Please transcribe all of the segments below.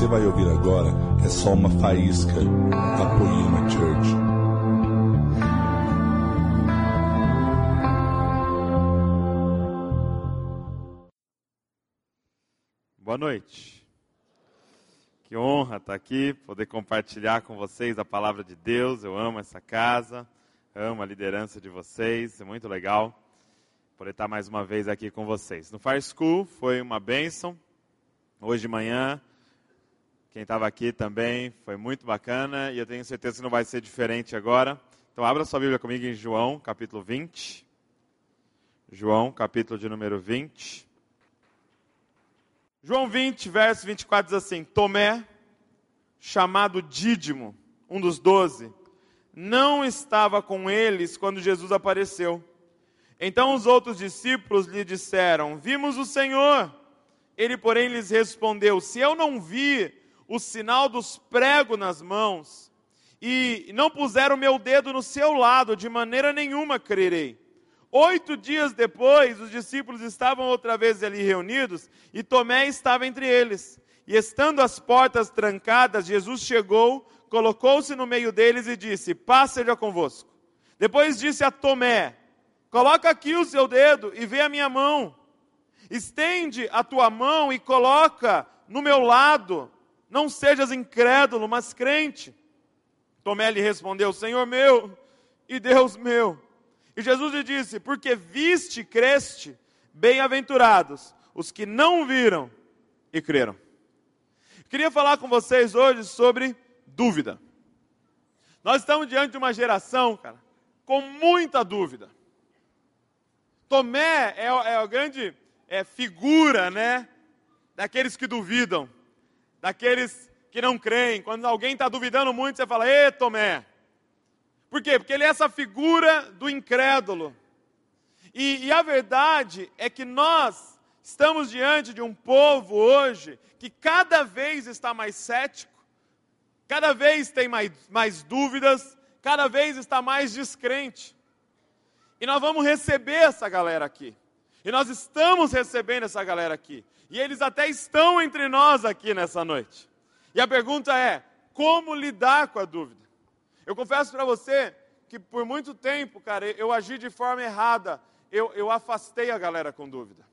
você vai ouvir agora é só uma faísca da Poema Church. Boa noite. Que honra estar aqui, poder compartilhar com vocês a palavra de Deus. Eu amo essa casa, amo a liderança de vocês, é muito legal poder estar mais uma vez aqui com vocês. No Fire School foi uma bênção. Hoje de manhã, quem estava aqui também foi muito bacana e eu tenho certeza que não vai ser diferente agora. Então, abra sua Bíblia comigo em João, capítulo 20. João, capítulo de número 20. João 20, verso 24 diz assim: Tomé, chamado Dídimo, um dos doze, não estava com eles quando Jesus apareceu. Então os outros discípulos lhe disseram: Vimos o Senhor. Ele, porém, lhes respondeu: Se eu não vi o sinal dos pregos nas mãos, e não puser o meu dedo no seu lado, de maneira nenhuma crerei. Oito dias depois, os discípulos estavam outra vez ali reunidos, e Tomé estava entre eles. E estando as portas trancadas, Jesus chegou, colocou-se no meio deles e disse: Paz seja convosco. Depois disse a Tomé: Coloca aqui o seu dedo e vê a minha mão. Estende a tua mão e coloca no meu lado. Não sejas incrédulo, mas crente. Tomé lhe respondeu: Senhor meu e Deus meu. E Jesus lhe disse: Porque viste, creste, bem-aventurados os que não viram e creram. Queria falar com vocês hoje sobre dúvida. Nós estamos diante de uma geração, cara, com muita dúvida. Tomé é, é a grande é, figura, né? Daqueles que duvidam, daqueles que não creem. Quando alguém está duvidando muito, você fala, ê Tomé. Por quê? Porque ele é essa figura do incrédulo. E, e, a verdade é que nós estamos diante de um povo hoje que cada vez está mais cético, cada vez tem mais, mais dúvidas, cada vez está mais descrente. E nós vamos receber essa galera aqui. E nós estamos recebendo essa galera aqui. E eles até estão entre nós aqui nessa noite. E a pergunta é: como lidar com a dúvida? Eu confesso para você que por muito tempo, cara, eu agi de forma errada. Eu, eu afastei a galera com dúvida.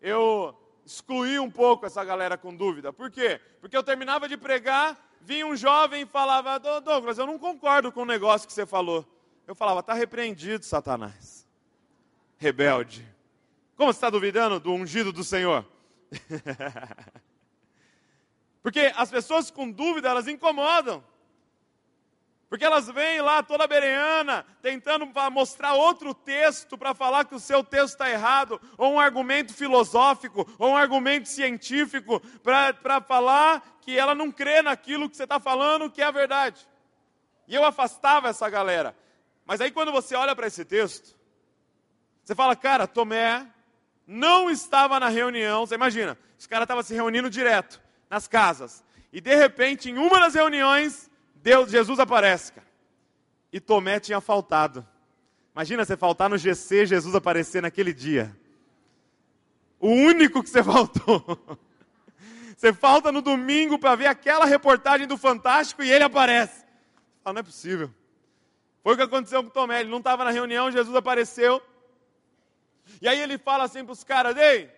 Eu excluí um pouco essa galera com dúvida. Por quê? Porque eu terminava de pregar, vinha um jovem e falava: Douglas, eu não concordo com o negócio que você falou. Eu falava, está repreendido, Satanás. Rebelde. Como está duvidando do ungido do Senhor? Porque as pessoas com dúvida, elas incomodam. Porque elas vêm lá toda bereana, tentando mostrar outro texto para falar que o seu texto está errado, ou um argumento filosófico, ou um argumento científico, para falar que ela não crê naquilo que você está falando, que é a verdade. E eu afastava essa galera. Mas aí quando você olha para esse texto, você fala, cara, Tomé não estava na reunião. Você imagina, os caras estavam se reunindo direto nas casas. E de repente, em uma das reuniões, Deus, Jesus aparece, cara. E Tomé tinha faltado. Imagina você faltar no GC, Jesus aparecer naquele dia. O único que você faltou. Você falta no domingo para ver aquela reportagem do Fantástico e ele aparece. Fala, não é possível. Foi o que aconteceu com Tomé. Ele não estava na reunião, Jesus apareceu. E aí ele fala assim para os caras: Ei,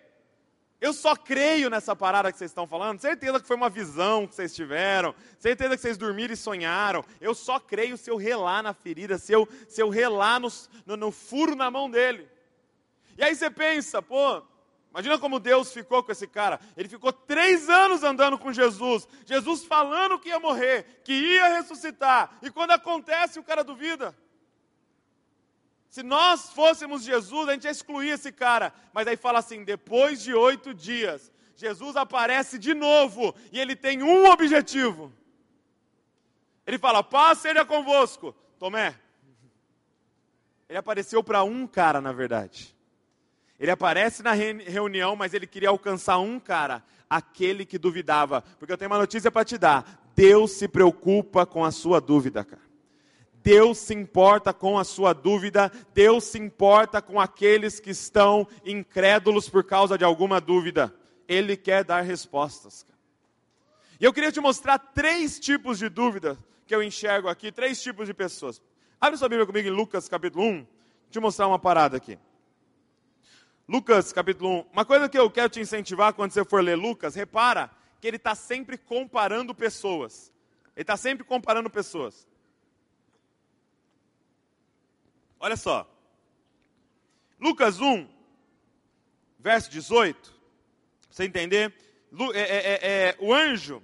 eu só creio nessa parada que vocês estão falando. Certeza que foi uma visão que vocês tiveram. Certeza que vocês dormiram e sonharam. Eu só creio se eu relar na ferida, se eu, se eu relar no, no, no furo na mão dele. E aí você pensa, pô, Imagina como Deus ficou com esse cara. Ele ficou três anos andando com Jesus. Jesus falando que ia morrer, que ia ressuscitar. E quando acontece, o cara duvida. Se nós fôssemos Jesus, a gente ia excluir esse cara. Mas aí fala assim: depois de oito dias, Jesus aparece de novo. E ele tem um objetivo. Ele fala: paz seja convosco. Tomé. Ele apareceu para um cara, na verdade. Ele aparece na reunião, mas ele queria alcançar um cara, aquele que duvidava. Porque eu tenho uma notícia para te dar: Deus se preocupa com a sua dúvida, cara. Deus se importa com a sua dúvida, Deus se importa com aqueles que estão incrédulos por causa de alguma dúvida. Ele quer dar respostas. E eu queria te mostrar três tipos de dúvida que eu enxergo aqui, três tipos de pessoas. Abre sua Bíblia comigo em Lucas capítulo 1. Vou te mostrar uma parada aqui. Lucas capítulo 1. Uma coisa que eu quero te incentivar quando você for ler Lucas, repara que ele está sempre comparando pessoas. Ele está sempre comparando pessoas. Olha só. Lucas 1, verso 18. Pra você entender? É, é, é, é, o anjo,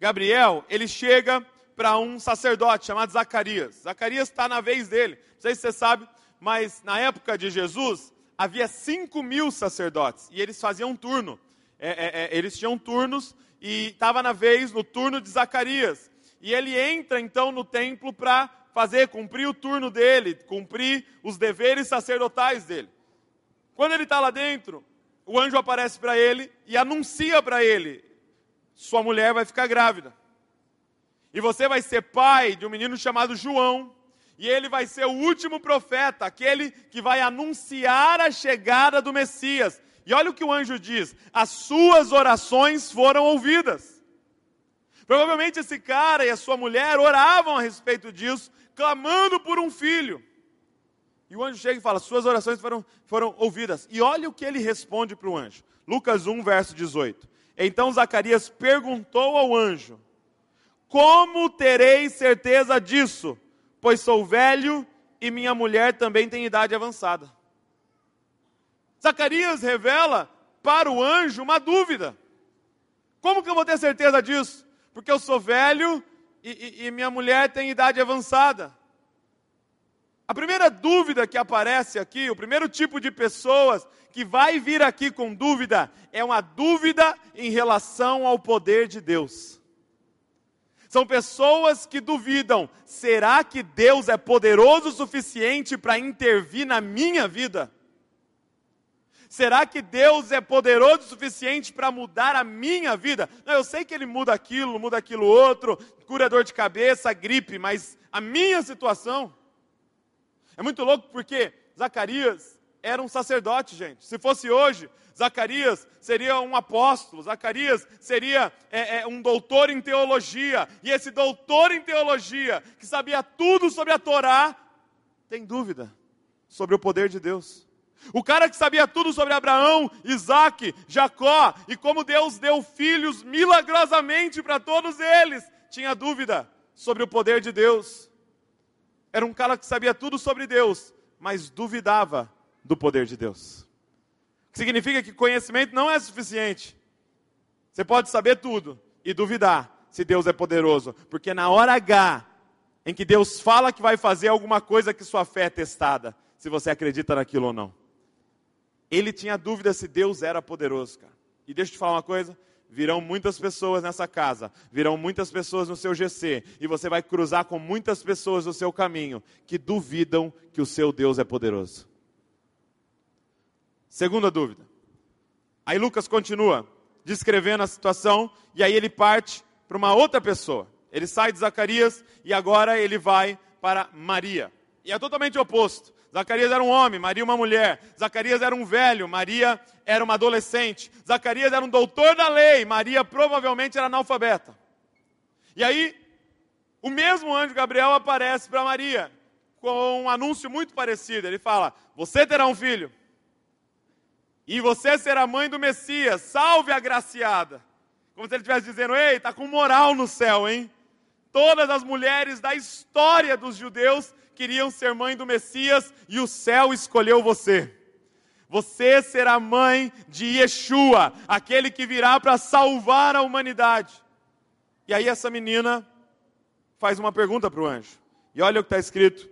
Gabriel, ele chega para um sacerdote chamado Zacarias. Zacarias está na vez dele. Não sei se você sabe, mas na época de Jesus, havia 5 mil sacerdotes. E eles faziam um turno. É, eles tinham turnos e estava na vez, no turno de Zacarias. E ele entra então no templo para fazer, cumprir o turno dele, cumprir os deveres sacerdotais dele. Quando ele está lá dentro, o anjo aparece para ele e anuncia para ele: sua mulher vai ficar grávida. E você vai ser pai de um menino chamado João. E ele vai ser o último profeta, aquele que vai anunciar a chegada do Messias. E olha o que o anjo diz: as suas orações foram ouvidas. Provavelmente esse cara e a sua mulher oravam a respeito disso, clamando por um filho. E o anjo chega e fala: Suas orações foram, foram ouvidas. E olha o que ele responde para o anjo. Lucas 1, verso 18. Então Zacarias perguntou ao anjo: Como terei certeza disso? Pois sou velho e minha mulher também tem idade avançada. Zacarias revela para o anjo uma dúvida. Como que eu vou ter certeza disso? Porque eu sou velho e, e, e minha mulher tem idade avançada. A primeira dúvida que aparece aqui, o primeiro tipo de pessoas que vai vir aqui com dúvida, é uma dúvida em relação ao poder de Deus. São pessoas que duvidam: será que Deus é poderoso o suficiente para intervir na minha vida? Será que Deus é poderoso o suficiente para mudar a minha vida? Não, eu sei que Ele muda aquilo, muda aquilo outro, cura dor de cabeça, gripe, mas a minha situação. É muito louco porque Zacarias era um sacerdote, gente. Se fosse hoje, Zacarias seria um apóstolo, Zacarias seria é, é, um doutor em teologia. E esse doutor em teologia, que sabia tudo sobre a Torá, tem dúvida sobre o poder de Deus. O cara que sabia tudo sobre Abraão, Isaac, Jacó e como Deus deu filhos milagrosamente para todos eles, tinha dúvida sobre o poder de Deus. Era um cara que sabia tudo sobre Deus, mas duvidava do poder de Deus. O que significa que conhecimento não é suficiente. Você pode saber tudo e duvidar se Deus é poderoso, porque na hora H, em que Deus fala que vai fazer alguma coisa que sua fé é testada, se você acredita naquilo ou não. Ele tinha dúvida se Deus era poderoso, cara. E deixa eu te falar uma coisa: virão muitas pessoas nessa casa, virão muitas pessoas no seu GC, e você vai cruzar com muitas pessoas no seu caminho que duvidam que o seu Deus é poderoso. Segunda dúvida. Aí Lucas continua descrevendo a situação, e aí ele parte para uma outra pessoa. Ele sai de Zacarias e agora ele vai para Maria. E é totalmente oposto. Zacarias era um homem, Maria uma mulher. Zacarias era um velho, Maria era uma adolescente. Zacarias era um doutor da lei, Maria provavelmente era analfabeta. E aí, o mesmo anjo Gabriel aparece para Maria com um anúncio muito parecido. Ele fala: Você terá um filho, e você será mãe do Messias, salve a agraciada. Como se ele estivesse dizendo: Ei, está com moral no céu, hein? Todas as mulheres da história dos judeus queriam ser mãe do Messias e o céu escolheu você. Você será mãe de Yeshua, aquele que virá para salvar a humanidade. E aí essa menina faz uma pergunta para o anjo. E olha o que está escrito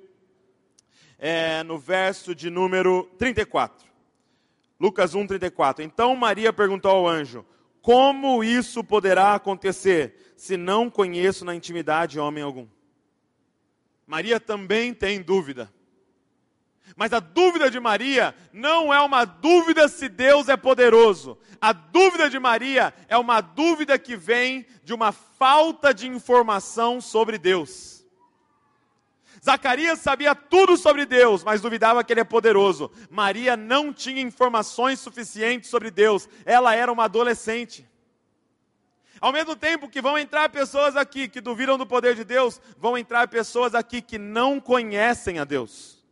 é, no verso de número 34. Lucas 1, 34. Então Maria perguntou ao anjo: Como isso poderá acontecer se não conheço na intimidade homem algum? Maria também tem dúvida. Mas a dúvida de Maria não é uma dúvida se Deus é poderoso. A dúvida de Maria é uma dúvida que vem de uma falta de informação sobre Deus. Zacarias sabia tudo sobre Deus, mas duvidava que ele é poderoso. Maria não tinha informações suficientes sobre Deus. Ela era uma adolescente. Ao mesmo tempo que vão entrar pessoas aqui que duvidam do poder de Deus, vão entrar pessoas aqui que não conhecem a Deus,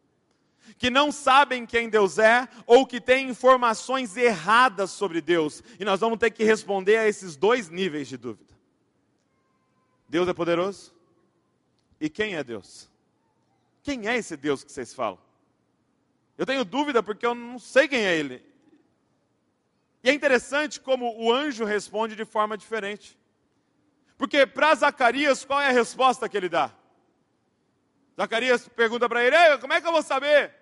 que não sabem quem Deus é ou que têm informações erradas sobre Deus. E nós vamos ter que responder a esses dois níveis de dúvida. Deus é poderoso? E quem é Deus? Quem é esse Deus que vocês falam? Eu tenho dúvida porque eu não sei quem é ele. E é interessante como o anjo responde de forma diferente. Porque para Zacarias, qual é a resposta que ele dá? Zacarias pergunta para ele: como é que eu vou saber?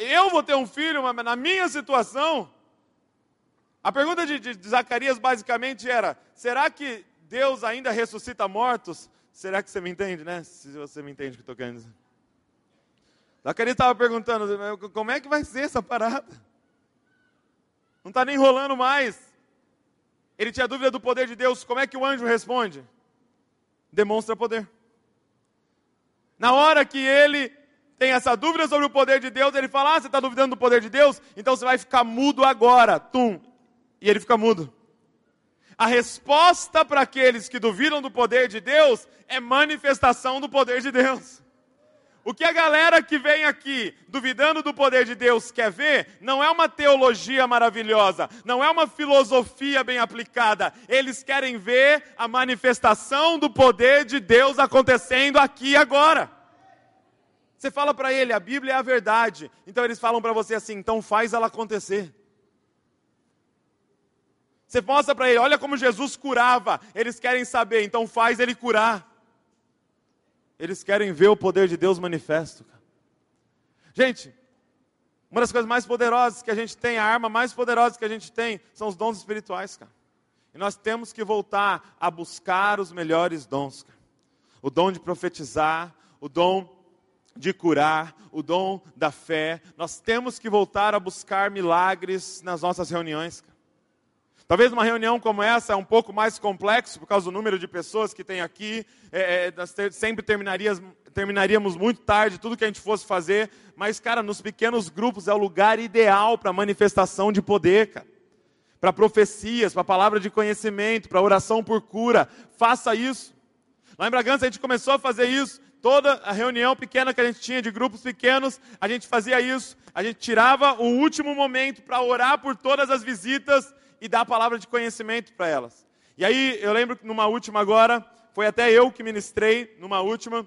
Eu vou ter um filho, mas na minha situação. A pergunta de, de, de Zacarias basicamente era: será que Deus ainda ressuscita mortos? Será que você me entende, né? Se você me entende o que estou querendo dizer. Zacarias estava perguntando: como é que vai ser essa parada? Não está nem enrolando mais. Ele tinha dúvida do poder de Deus. Como é que o anjo responde? Demonstra poder. Na hora que ele tem essa dúvida sobre o poder de Deus, ele fala: Ah, você está duvidando do poder de Deus? Então você vai ficar mudo agora. Tum. E ele fica mudo. A resposta para aqueles que duvidam do poder de Deus é manifestação do poder de Deus. O que a galera que vem aqui duvidando do poder de Deus quer ver não é uma teologia maravilhosa, não é uma filosofia bem aplicada. Eles querem ver a manifestação do poder de Deus acontecendo aqui e agora. Você fala para ele, a Bíblia é a verdade. Então eles falam para você assim, então faz ela acontecer. Você mostra para ele, olha como Jesus curava. Eles querem saber, então faz ele curar. Eles querem ver o poder de Deus manifesto. Gente, uma das coisas mais poderosas que a gente tem, a arma mais poderosa que a gente tem, são os dons espirituais, cara. E nós temos que voltar a buscar os melhores dons, cara. O dom de profetizar, o dom de curar, o dom da fé. Nós temos que voltar a buscar milagres nas nossas reuniões. Cara. Talvez uma reunião como essa é um pouco mais complexo por causa do número de pessoas que tem aqui. É, é, nós sempre terminaríamos muito tarde tudo que a gente fosse fazer. Mas, cara, nos pequenos grupos é o lugar ideal para manifestação de poder, cara. Para profecias, para palavra de conhecimento, para oração por cura. Faça isso. Lá em Bragança a gente começou a fazer isso. Toda a reunião pequena que a gente tinha de grupos pequenos, a gente fazia isso. A gente tirava o último momento para orar por todas as visitas e dar a palavra de conhecimento para elas. E aí eu lembro que numa última agora, foi até eu que ministrei numa última,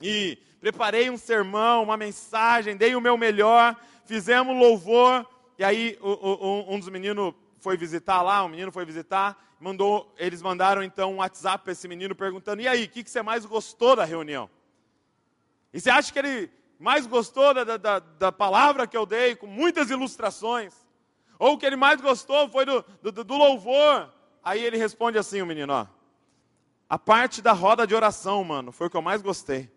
e preparei um sermão, uma mensagem, dei o meu melhor, fizemos louvor, e aí um dos meninos foi visitar lá, um menino foi visitar, mandou, eles mandaram então um WhatsApp para esse menino perguntando: e aí, o que, que você mais gostou da reunião? E você acha que ele mais gostou da, da, da palavra que eu dei, com muitas ilustrações? Ou o que ele mais gostou foi do, do, do louvor. Aí ele responde assim, o menino, ó. A parte da roda de oração, mano, foi o que eu mais gostei.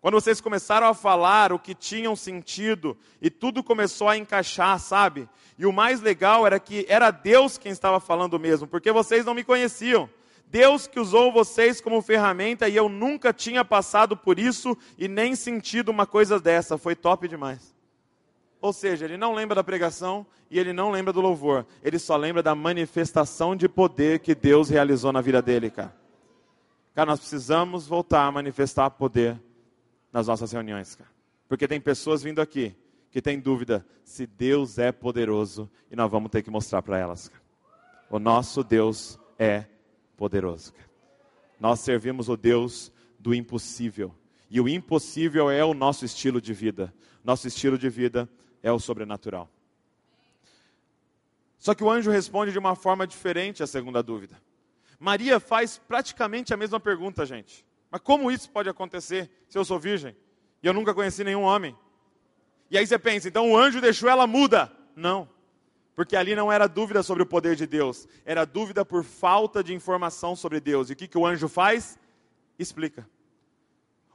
Quando vocês começaram a falar o que tinham sentido e tudo começou a encaixar, sabe? E o mais legal era que era Deus quem estava falando mesmo, porque vocês não me conheciam. Deus que usou vocês como ferramenta e eu nunca tinha passado por isso e nem sentido uma coisa dessa. Foi top demais. Ou seja, ele não lembra da pregação e ele não lembra do louvor. Ele só lembra da manifestação de poder que Deus realizou na vida dele, cara. Cara, nós precisamos voltar a manifestar poder nas nossas reuniões, cara. Porque tem pessoas vindo aqui que têm dúvida se Deus é poderoso e nós vamos ter que mostrar para elas. O nosso Deus é poderoso. Nós servimos o Deus do impossível. E o impossível é o nosso estilo de vida. Nosso estilo de vida é o sobrenatural. Só que o anjo responde de uma forma diferente à segunda dúvida. Maria faz praticamente a mesma pergunta, gente. Mas como isso pode acontecer se eu sou virgem e eu nunca conheci nenhum homem? E aí você pensa, então o anjo deixou ela muda? Não. Porque ali não era dúvida sobre o poder de Deus, era dúvida por falta de informação sobre Deus. E o que, que o anjo faz? Explica.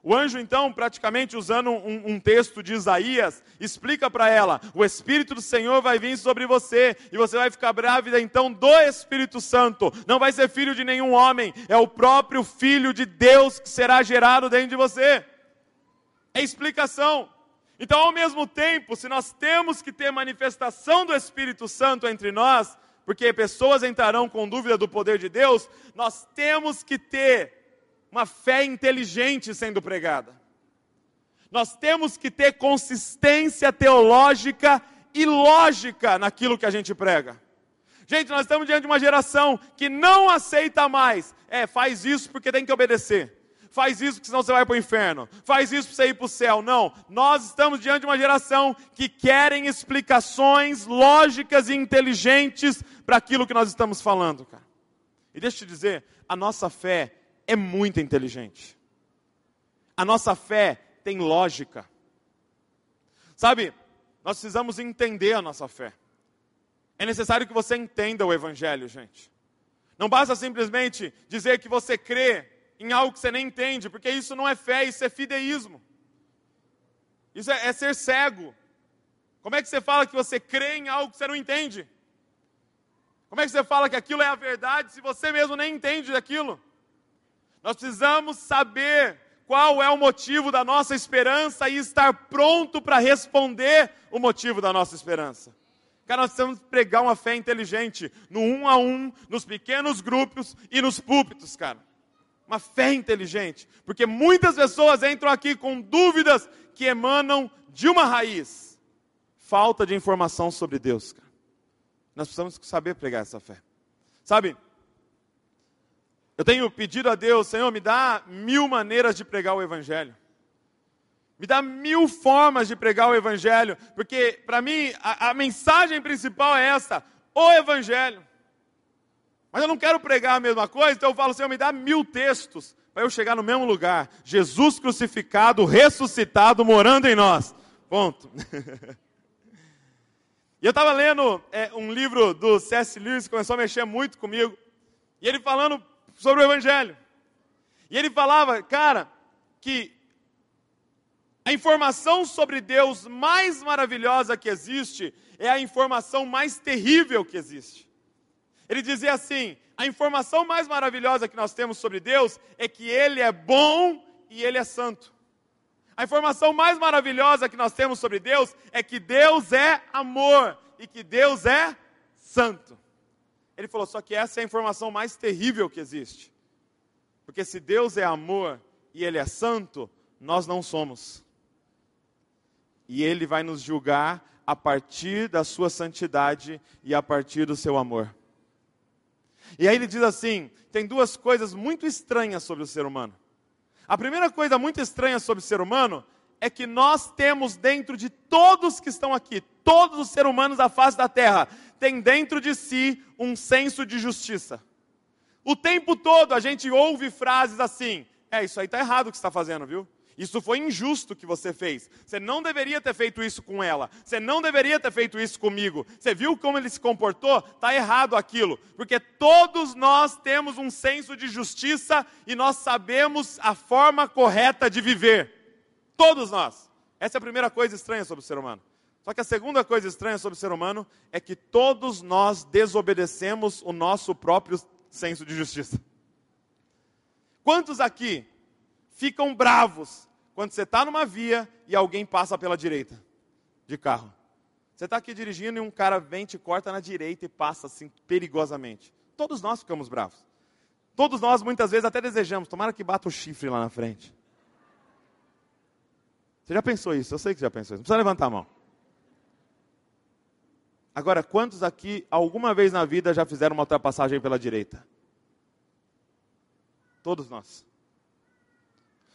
O anjo, então, praticamente usando um, um texto de Isaías, explica para ela: o Espírito do Senhor vai vir sobre você, e você vai ficar grávida então do Espírito Santo. Não vai ser filho de nenhum homem, é o próprio Filho de Deus que será gerado dentro de você. É explicação. Então, ao mesmo tempo, se nós temos que ter manifestação do Espírito Santo entre nós, porque pessoas entrarão com dúvida do poder de Deus, nós temos que ter uma fé inteligente sendo pregada. Nós temos que ter consistência teológica e lógica naquilo que a gente prega. Gente, nós estamos diante de uma geração que não aceita mais. É, faz isso porque tem que obedecer. Faz isso porque senão você vai para o inferno. Faz isso para você ir para o céu. Não. Nós estamos diante de uma geração que querem explicações lógicas e inteligentes para aquilo que nós estamos falando, cara. E deixa eu te dizer, a nossa fé é muito inteligente. A nossa fé tem lógica. Sabe, nós precisamos entender a nossa fé. É necessário que você entenda o Evangelho, gente. Não basta simplesmente dizer que você crê em algo que você nem entende, porque isso não é fé, isso é fideísmo. Isso é, é ser cego. Como é que você fala que você crê em algo que você não entende? Como é que você fala que aquilo é a verdade se você mesmo nem entende daquilo? Nós precisamos saber qual é o motivo da nossa esperança e estar pronto para responder o motivo da nossa esperança. Cara, nós precisamos pregar uma fé inteligente no um a um, nos pequenos grupos e nos púlpitos, cara. Uma fé inteligente, porque muitas pessoas entram aqui com dúvidas que emanam de uma raiz falta de informação sobre Deus, cara. Nós precisamos saber pregar essa fé. Sabe, eu tenho pedido a Deus, Senhor, me dá mil maneiras de pregar o Evangelho. Me dá mil formas de pregar o Evangelho, porque para mim a, a, mensagem principal é essa: o Evangelho. Mas eu não quero pregar a mesma coisa, então eu falo, Senhor, me dá mil textos para eu chegar no mesmo lugar. Jesus crucificado, ressuscitado, morando em nós. Ponto. e eu estava lendo é, um livro do C.S. Lewis que começou a mexer muito comigo. E ele falando sobre o Evangelho. E ele falava, cara, que a informação sobre Deus mais maravilhosa que existe é a informação mais terrível que existe. Ele dizia assim: a informação mais maravilhosa que nós temos sobre Deus é que Ele é bom e Ele é santo. A informação mais maravilhosa que nós temos sobre Deus é que Deus é amor e que Deus é santo. Ele falou: só que essa é a informação mais terrível que existe. Porque se Deus é amor e Ele é santo, nós não somos e ele vai nos julgar a partir da sua santidade e a partir do seu amor. E aí ele diz assim: tem duas coisas muito estranhas sobre o ser humano. A primeira coisa muito estranha sobre o ser humano é que nós temos dentro de todos que estão aqui, todos os seres humanos da face da terra, tem dentro de si um senso de justiça. O tempo todo a gente ouve frases assim: é, isso aí está errado o que está fazendo, viu? Isso foi injusto que você fez. Você não deveria ter feito isso com ela. Você não deveria ter feito isso comigo. Você viu como ele se comportou? Está errado aquilo. Porque todos nós temos um senso de justiça e nós sabemos a forma correta de viver. Todos nós. Essa é a primeira coisa estranha sobre o ser humano. Só que a segunda coisa estranha sobre o ser humano é que todos nós desobedecemos o nosso próprio senso de justiça. Quantos aqui ficam bravos quando você está numa via e alguém passa pela direita de carro. Você está aqui dirigindo e um cara vem, te corta na direita e passa assim perigosamente. Todos nós ficamos bravos. Todos nós muitas vezes até desejamos, tomara que bata o chifre lá na frente. Você já pensou isso? Eu sei que já pensou isso. Não precisa levantar a mão. Agora, quantos aqui alguma vez na vida já fizeram uma ultrapassagem pela direita? Todos nós.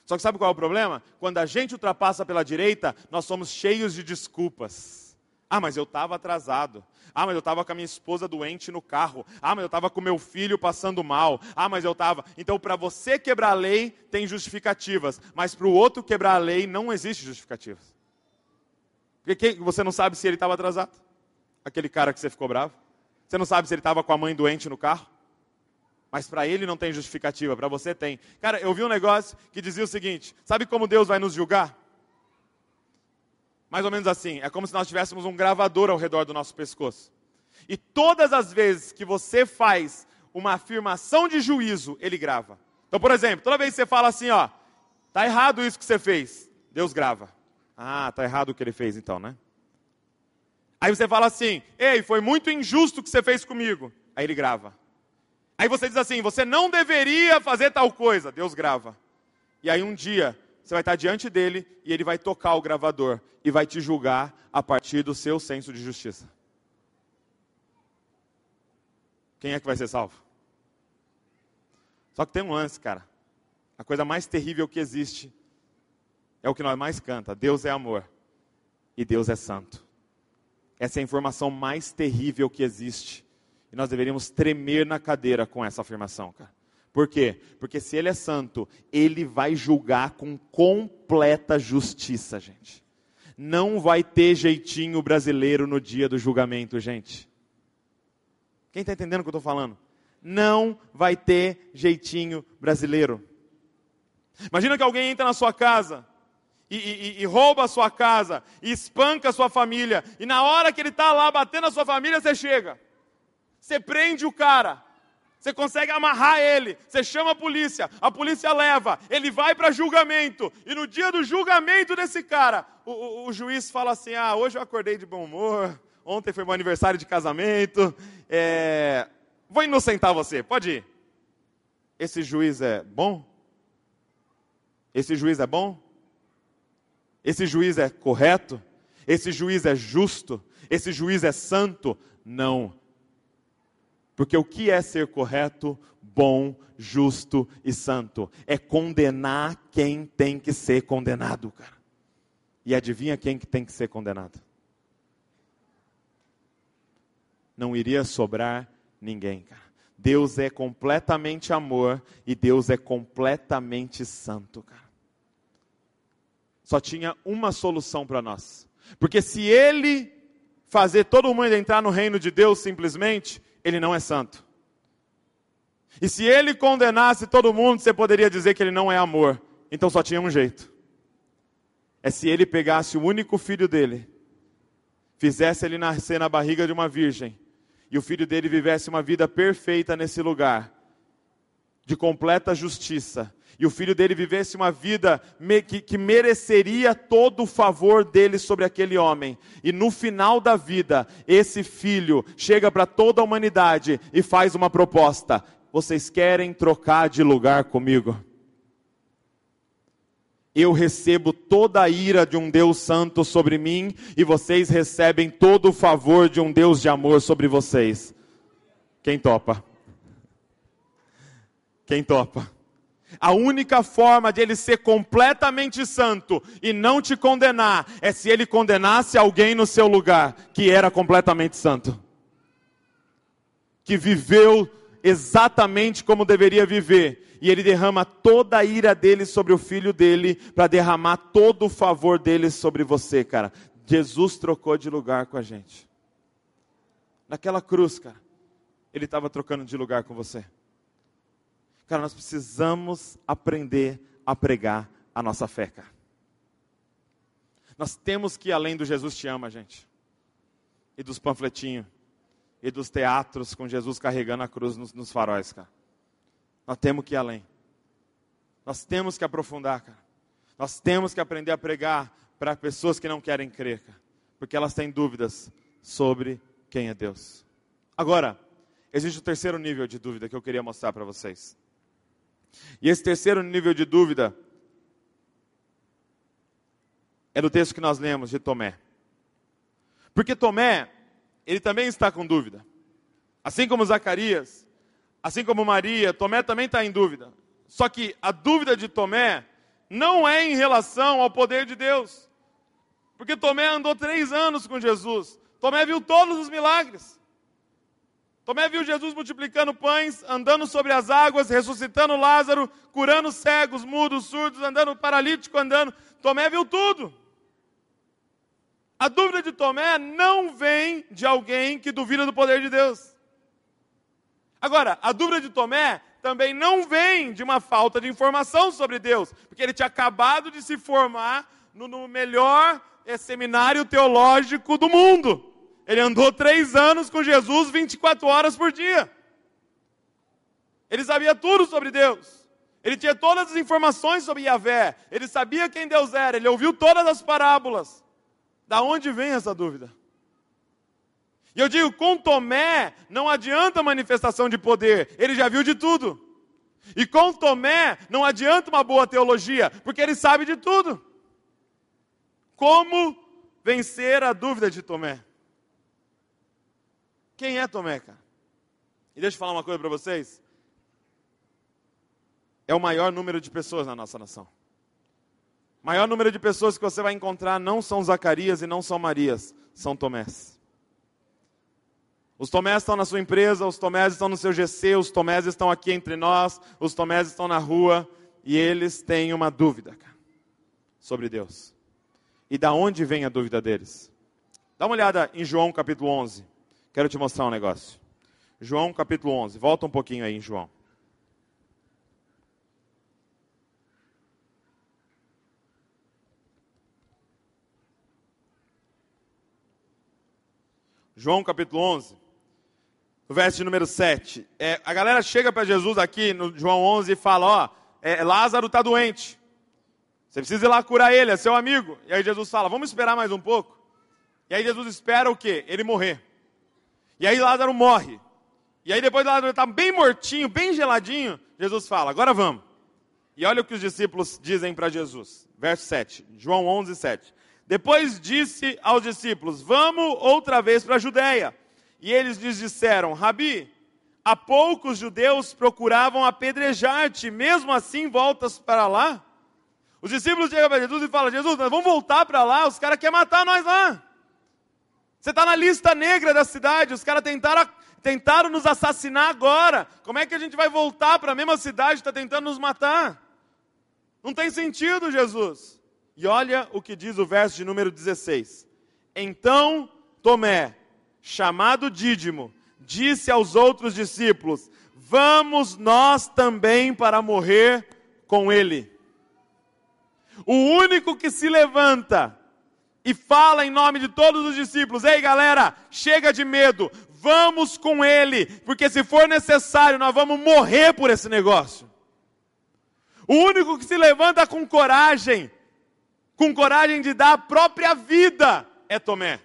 Só que sabe qual é o problema? Quando a gente ultrapassa pela direita, nós somos cheios de desculpas. Ah, mas eu estava atrasado. Ah, mas eu estava com a minha esposa doente no carro. Ah, mas eu estava com meu filho passando mal. Ah, mas eu estava. Então, para você quebrar a lei, tem justificativas. Mas para o outro quebrar a lei, não existe justificativas. Porque você não sabe se ele estava atrasado. Aquele cara que você ficou bravo. Você não sabe se ele estava com a mãe doente no carro. Mas para ele não tem justificativa, para você tem. Cara, eu vi um negócio que dizia o seguinte: sabe como Deus vai nos julgar? Mais ou menos assim: é como se nós tivéssemos um gravador ao redor do nosso pescoço. E todas as vezes que você faz uma afirmação de juízo, ele grava. Então, por exemplo, toda vez que você fala assim, ó, tá errado isso que você fez, Deus grava. Ah, tá errado o que ele fez então, né? Aí você fala assim: Ei, foi muito injusto o que você fez comigo. Aí ele grava. Aí você diz assim: Você não deveria fazer tal coisa. Deus grava. E aí um dia você vai estar diante dele e ele vai tocar o gravador e vai te julgar a partir do seu senso de justiça. Quem é que vai ser salvo? Só que tem um lance, cara. A coisa mais terrível que existe é o que nós mais canta. Deus é amor e Deus é santo. Essa é a informação mais terrível que existe. E nós deveríamos tremer na cadeira com essa afirmação, cara. Por quê? Porque se ele é santo, ele vai julgar com completa justiça, gente. Não vai ter jeitinho brasileiro no dia do julgamento, gente. Quem está entendendo o que eu estou falando? Não vai ter jeitinho brasileiro. Imagina que alguém entra na sua casa e, e, e, rouba a sua casa, e espanca a sua família, e na hora que ele está lá batendo a sua família, você chega. Você prende o cara, você consegue amarrar ele, você chama a polícia, a polícia leva, ele vai para julgamento, e no dia do julgamento desse cara, o, o, o, juiz fala assim: Ah, hoje eu acordei de bom humor, ontem foi meu aniversário de casamento, é... vou inocentar você, pode ir. Esse juiz é bom? Esse juiz é bom? Esse juiz é correto? Esse juiz é justo? Esse juiz é santo? Não porque o que é ser correto, bom, justo e santo? É condenar quem tem que ser condenado, cara. E adivinha quem que tem que ser condenado? Não iria sobrar ninguém, cara. Deus é completamente amor e Deus é completamente santo, cara. Só tinha uma solução para nós. Porque se ele fazer todo mundo entrar no reino de Deus simplesmente, ele não é santo. E se ele condenasse todo mundo, você poderia dizer que ele não é amor. Então só tinha um jeito. É se ele pegasse o único filho dele, fizesse ele nascer na barriga de uma virgem, e o filho dele vivesse uma vida perfeita nesse lugar, de completa justiça, e o filho dele vivesse uma vida que, mereceria todo o favor dele sobre aquele homem. E no final da vida, esse filho chega para toda a humanidade e faz uma proposta: vocês querem trocar de lugar comigo? Eu recebo toda a ira de um Deus santo sobre mim e vocês recebem todo o favor de um Deus de amor sobre vocês. Quem topa? Quem topa? A única forma de ele ser completamente santo e não te condenar é se ele condenasse alguém no seu lugar que era completamente santo, que viveu exatamente como deveria viver, e ele derrama toda a ira dele sobre o filho dele para derramar todo o favor dele sobre você, cara. Jesus trocou de lugar com a gente. Naquela cruz, cara, ele estava trocando de lugar com você. Cara, nós precisamos aprender a pregar a nossa fé, cara. Nós temos que ir além do Jesus te ama, gente. E dos panfletinhos. E dos teatros com Jesus carregando a cruz nos, nos faróis, cara. Nós temos que ir além. Nós temos que aprofundar, cara. Nós temos que aprender a pregar para pessoas que não querem crer, cara. Porque elas têm dúvidas sobre quem é Deus. Agora, existe o terceiro nível de dúvida que eu queria mostrar para vocês. E esse terceiro nível de dúvida é do texto que nós lemos de Tomé. Porque Tomé, ele também está com dúvida. Assim como Zacarias, assim como Maria, Tomé também está em dúvida. Só que a dúvida de Tomé não é em relação ao poder de Deus. Porque Tomé andou três anos com Jesus. Tomé viu todos os milagres. Tomé viu Jesus multiplicando pães, andando sobre as águas, ressuscitando Lázaro, curando cegos, mudos, surdos, andando paralítico, andando. Tomé viu tudo. A dúvida de Tomé não vem de alguém que duvida do poder de Deus. Agora, a dúvida de Tomé também não vem de uma falta de informação sobre Deus, porque ele tinha acabado de se formar no, no melhor seminário teológico do mundo. Ele andou três anos com Jesus 24 horas por dia. Ele sabia tudo sobre Deus. Ele tinha todas as informações sobre Yahvé. Ele sabia quem Deus era. Ele ouviu todas as parábolas. Da onde vem essa dúvida? E eu digo, com Tomé não adianta manifestação de poder, ele já viu de tudo. E com Tomé não adianta uma boa teologia, porque ele sabe de tudo. Como vencer a dúvida de Tomé? Quem é Tomé, cara? E deixa eu falar uma coisa para vocês. É o maior número de pessoas na nossa nação. O maior número de pessoas que você vai encontrar não são Zacarias e não são Marias, são Tomés. Os Tomés estão na sua empresa, os Tomés estão no seu GC, os Tomés estão aqui entre nós, os Tomés estão na rua e eles têm uma dúvida cara, sobre Deus. E da onde vem a dúvida deles? Dá uma olhada em João capítulo 11. Quero te mostrar um negócio. João capítulo 11. Volta um pouquinho aí em João. João capítulo 11, no verso número 7. É, a galera chega para Jesus aqui no João 11 e fala: Ó, é, Lázaro está doente. Você precisa ir lá curar ele, é seu amigo. E aí Jesus fala: Vamos esperar mais um pouco. E aí Jesus espera o quê? Ele morrer. E aí Lázaro morre. E aí depois Lázaro está bem mortinho, bem geladinho. Jesus fala: Agora vamos. E olha o que os discípulos dizem para Jesus. Verso 7, João 11, 7. Depois disse aos discípulos: Vamos outra vez para a Judéia. E eles lhes disseram: Rabi, há poucos judeus procuravam apedrejar-te, mesmo assim voltas para lá? Os discípulos chegam para Jesus e falam: Jesus, vamos voltar para lá, os caras querem matar nós lá. Você está na lista negra da cidade, os caras tentaram, tentaram nos assassinar agora. Como é que a gente vai voltar para a mesma cidade que está tentando nos matar? Não tem sentido, Jesus. E olha o que diz o verso de número 16. Então Tomé, chamado Dídimo, disse aos outros discípulos: Vamos nós também para morrer com ele. O único que se levanta e fala em nome de todos os discípulos: Ei galera, chega de medo, vamos com ele, porque se for necessário, nós vamos morrer por esse negócio. O único que se levanta com coragem com coragem de dar a própria vida, é Tomé.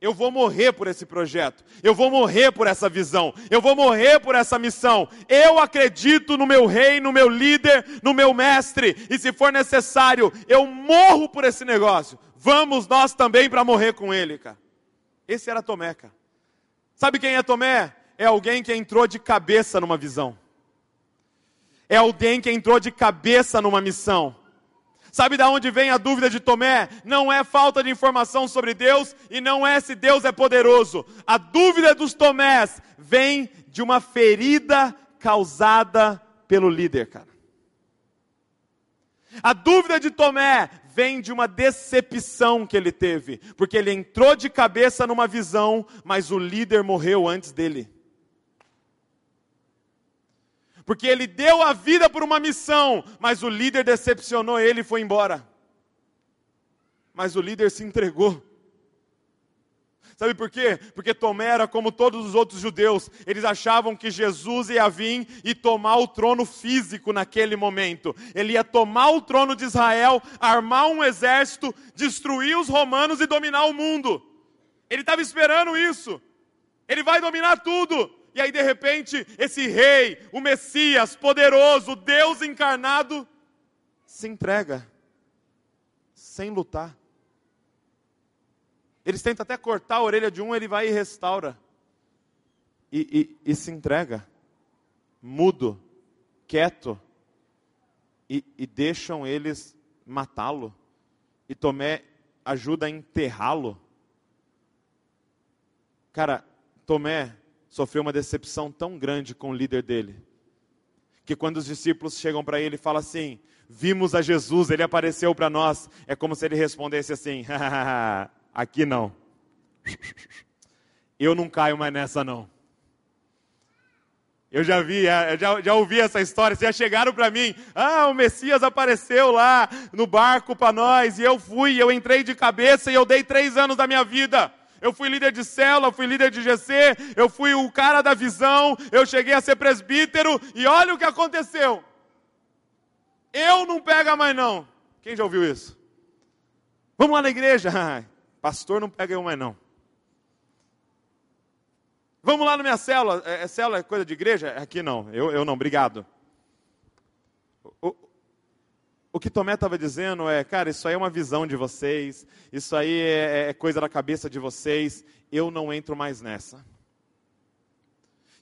Eu vou morrer por esse projeto, eu vou morrer por essa visão, eu vou morrer por essa missão. Eu acredito no meu rei, no meu líder, no meu mestre, e se for necessário, eu morro por esse negócio. Vamos nós também para morrer com ele, cara. Esse era Tomé, cara. Sabe quem é Tomé? É alguém que entrou de cabeça numa visão. É alguém que entrou de cabeça numa missão. Sabe da onde vem a dúvida de Tomé? Não é falta de informação sobre Deus e não é se Deus é poderoso. A dúvida dos Tomés vem de uma ferida causada pelo líder, cara. A dúvida de Tomé vem de uma decepção que ele teve, porque ele entrou de cabeça numa visão, mas o líder morreu antes dele porque ele deu a vida por uma missão, mas o líder decepcionou ele e foi embora. Mas o líder se entregou. Sabe por quê? Porque Tomé era como todos os outros judeus. Eles achavam que Jesus ia vir e tomar o trono físico naquele momento. Ele ia tomar o trono de Israel, armar um exército, destruir os romanos e dominar o mundo. Ele estava esperando isso. Ele vai dominar tudo. E aí, de repente, esse rei, o Messias poderoso, Deus encarnado, se entrega, sem lutar. Eles tentam até cortar a orelha de um, ele vai e restaura. E, e, e se entrega, mudo, quieto, e, e deixam eles matá-lo. E Tomé ajuda a enterrá-lo. Cara, Tomé sofreu uma decepção tão grande com o líder dele, que quando os discípulos chegam para ele e falam assim: Vimos a Jesus, ele apareceu para nós, é como se ele respondesse assim: Aqui não. Eu não caio mais nessa não. Eu já vi, é, eu já, já ouvi essa história. Vocês já chegaram para mim. Ah, o Messias apareceu lá no barco para nós. E eu fui, eu entrei de cabeça e eu dei três anos da minha vida eu fui líder de célula, fui líder de GC, eu fui o cara da visão, eu cheguei a ser presbítero e olha o que aconteceu. Eu não pega mais não. Quem já ouviu isso? Vamos lá na igreja. Pastor não pega eu mais não. Vamos lá na minha célula. É, é célula é coisa de igreja? Aqui não. Eu, eu não, obrigado. O, o que Tomé estava dizendo é, cara, isso aí é uma visão de vocês, isso aí é, é coisa da cabeça de vocês, eu não entro mais nessa.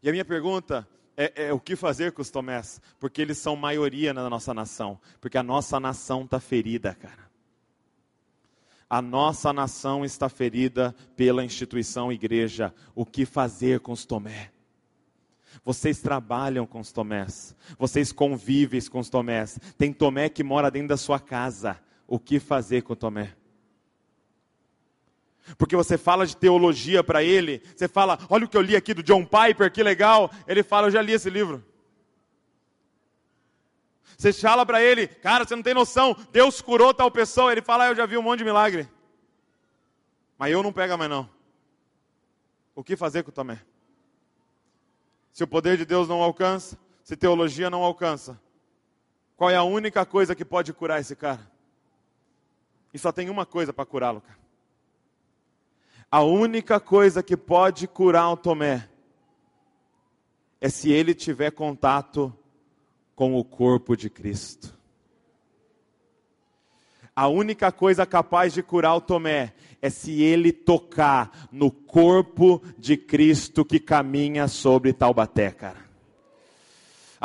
E a minha pergunta é, é, o que fazer com os Tomés? Porque eles são maioria na nossa nação. Porque a nossa nação está ferida, cara. A nossa nação está ferida pela instituição igreja. O que fazer com os Tomé? Vocês trabalham com os Tomés. Vocês convivem com os Tomés. Tem Tomé que mora dentro da sua casa. O que fazer com o Tomé? Porque você fala de teologia para ele, você fala, olha o que eu li aqui do John Piper, que legal. Ele fala, eu já li esse livro. Você fala para ele, cara, você não tem noção, Deus curou tal pessoa. Ele fala, ah, eu já vi um monte de milagre. Mas eu não pega mais não. O que fazer com o Tomé? Se o poder de Deus não alcança, se teologia não alcança, qual é a única coisa que pode curar esse cara? E só tem uma coisa para curá-lo, cara. A única coisa que pode curar o Tomé é se ele tiver contato com o corpo de Cristo. A única coisa capaz de curar o Tomé é se ele tocar no corpo de Cristo que caminha sobre Taubaté, cara.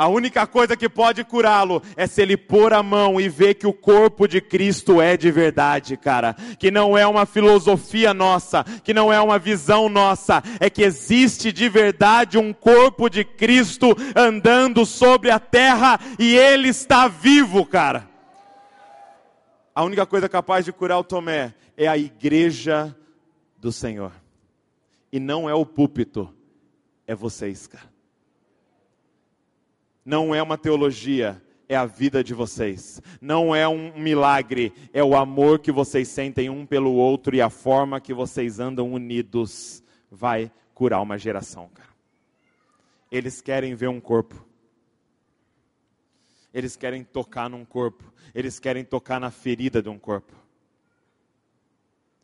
A única coisa que pode curá-lo é se ele pôr a mão e ver que o corpo de Cristo é de verdade, cara. Que não é uma filosofia nossa, que não é uma visão nossa, é que existe de verdade um corpo de Cristo andando sobre a terra e ele está vivo, cara. A única coisa capaz de curar o Tomé é a igreja do Senhor. E não é o púlpito, é vocês, cara não é uma teologia, é a vida de vocês. Não é um milagre, é o amor que vocês sentem um pelo outro e a forma que vocês andam unidos vai curar uma geração, cara. Eles querem ver um corpo. Eles querem tocar num corpo. Eles querem tocar na ferida de um corpo.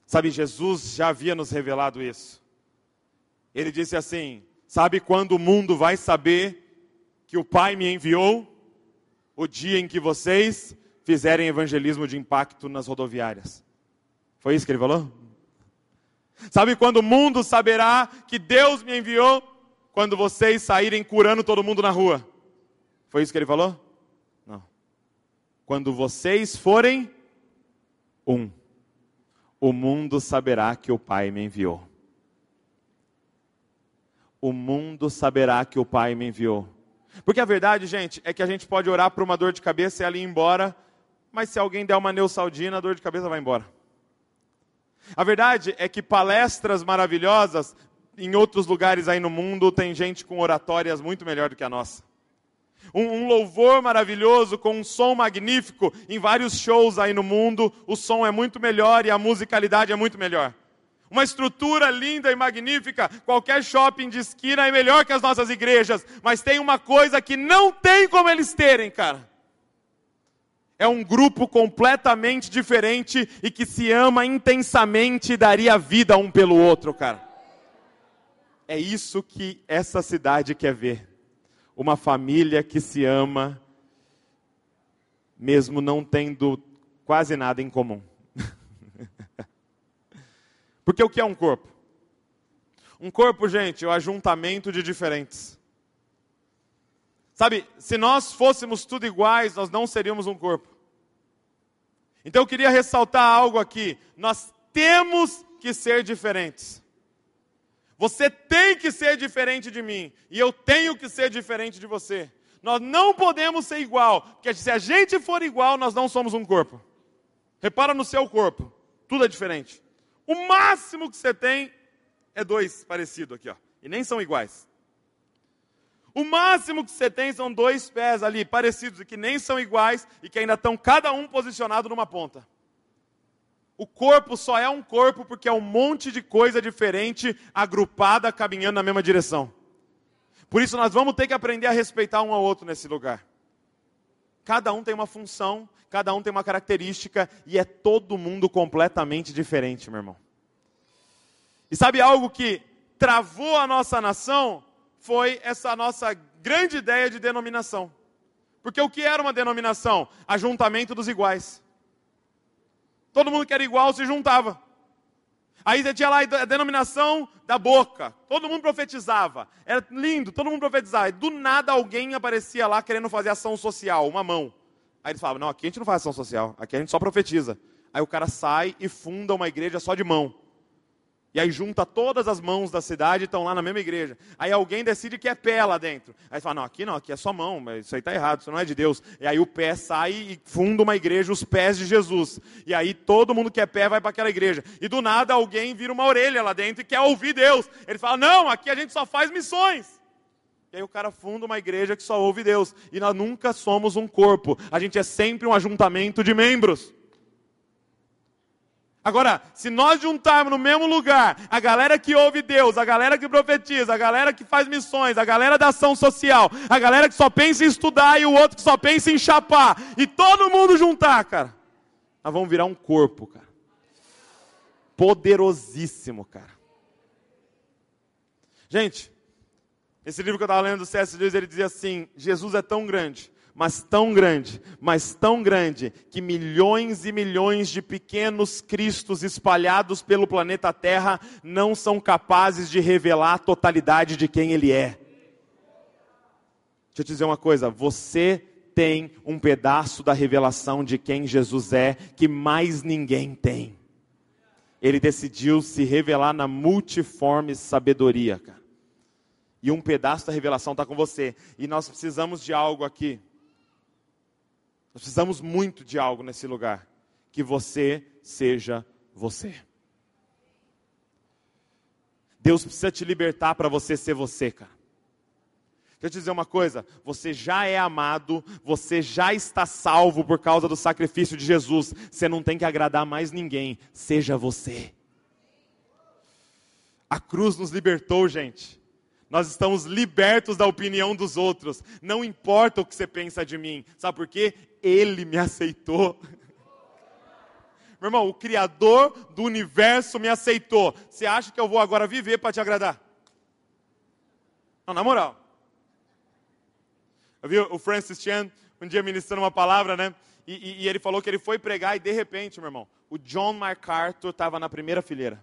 Sabe, Jesus já havia nos revelado isso. Ele disse assim: Sabe quando o mundo vai saber que o Pai me enviou o dia em que vocês fizerem evangelismo de impacto nas rodoviárias. Foi isso que ele falou? Sabe quando o mundo saberá que Deus me enviou? Quando vocês saírem curando todo mundo na rua. Foi isso que ele falou? Não. Quando vocês forem um, o mundo saberá que o Pai me enviou. O mundo saberá que o Pai me enviou. Porque a verdade, gente, é que a gente pode orar por uma dor de cabeça e ela ir embora, mas se alguém der uma neusaldina, a dor de cabeça vai embora. A verdade é que palestras maravilhosas em outros lugares aí no mundo tem gente com oratórias muito melhor do que a nossa. Um, um, louvor maravilhoso com um som magnífico em vários shows aí no mundo, o som é muito melhor e a musicalidade é muito melhor. Uma estrutura linda e magnífica. Qualquer shopping de esquina é melhor que as nossas igrejas. Mas tem uma coisa que não tem como eles terem, cara. É um grupo completamente diferente e que se ama intensamente e daria vida um pelo outro, cara. É isso que essa cidade quer ver. Uma família que se ama, mesmo não tendo quase nada em comum. Porque o que é um corpo? Um corpo, gente, é o ajuntamento de diferentes. Sabe, se nós fôssemos tudo iguais, nós não seríamos um corpo. Então eu queria ressaltar algo aqui. Nós temos que ser diferentes. Você tem que ser diferente de mim. E eu tenho que ser diferente de você. Nós não podemos ser igual. Porque se a gente for igual, nós não somos um corpo. Repara no seu corpo. Tudo é diferente. O máximo que você tem é dois parecidos aqui, ó. E nem são iguais. O máximo que você tem são dois pés ali, parecidos, e que nem são iguais, e que ainda estão cada um posicionado numa ponta. O corpo só é um corpo porque é um monte de coisa diferente agrupada caminhando na mesma direção. Por isso nós vamos ter que aprender a respeitar um ao outro nesse lugar. Cada um tem uma função, cada um tem uma característica e é todo mundo completamente diferente, meu irmão. E sabe algo que travou a nossa nação foi essa nossa grande ideia de denominação. Porque o que era uma denominação? Ajuntamento dos iguais. Todo mundo que era igual se juntava. Aí tinha lá a denominação da boca. Todo mundo profetizava. Era lindo, todo mundo profetizava. E do nada alguém aparecia lá querendo fazer ação social, uma mão. Aí eles falavam: não, aqui a gente não faz ação social, aqui a gente só profetiza. Aí o cara sai e funda uma igreja só de mão. E aí junta todas as mãos da cidade e estão lá na mesma igreja. Aí alguém decide que é pé lá dentro. Aí fala, não, aqui não, aqui é só mão, mas isso aí está errado, isso não é de Deus. E aí o pé sai e funda uma igreja, os pés de Jesus. E aí todo mundo que é pé vai para aquela igreja. E do nada alguém vira uma orelha lá dentro e quer ouvir Deus. Ele fala, não, aqui a gente só faz missões. E aí o cara funda uma igreja que só ouve Deus. E nós nunca somos um corpo. A gente é sempre um ajuntamento de membros. Agora, se nós juntarmos no mesmo lugar a galera que ouve Deus, a galera que profetiza, a galera que faz missões, a galera da ação social, a galera que só pensa em estudar e o outro que só pensa em chapar, e todo mundo juntar, cara, nós vamos virar um corpo, cara. Poderosíssimo, cara. Gente, esse livro que eu estava lendo do C.S. Lewis, ele dizia assim: Jesus é tão grande mas tão grande, mas tão grande, que milhões e milhões de pequenos cristos espalhados pelo planeta Terra não são capazes de revelar a totalidade de quem Ele é. Deixa eu te dizer uma coisa: você tem um pedaço da revelação de quem Jesus é que mais ninguém tem. Ele decidiu se revelar na multiforme sabedoria, cara. E um pedaço da revelação está com você. E nós precisamos de algo aqui. Nós precisamos muito de algo nesse lugar. Que você seja você. Deus precisa te libertar para você ser você, cara. Deixa eu te dizer uma coisa: você já é amado, você já está salvo por causa do sacrifício de Jesus. Você não tem que agradar mais ninguém, seja você. A cruz nos libertou, gente. Nós estamos libertos da opinião dos outros. Não importa o que você pensa de mim. Sabe por quê? Ele me aceitou. Meu irmão, o Criador do universo me aceitou. Você acha que eu vou agora viver para te agradar? Não, na moral. Eu vi o Francis Chan um dia ministrando uma palavra, né? E, e, e ele falou que ele foi pregar e de repente, meu irmão, o John MacArthur estava na primeira fileira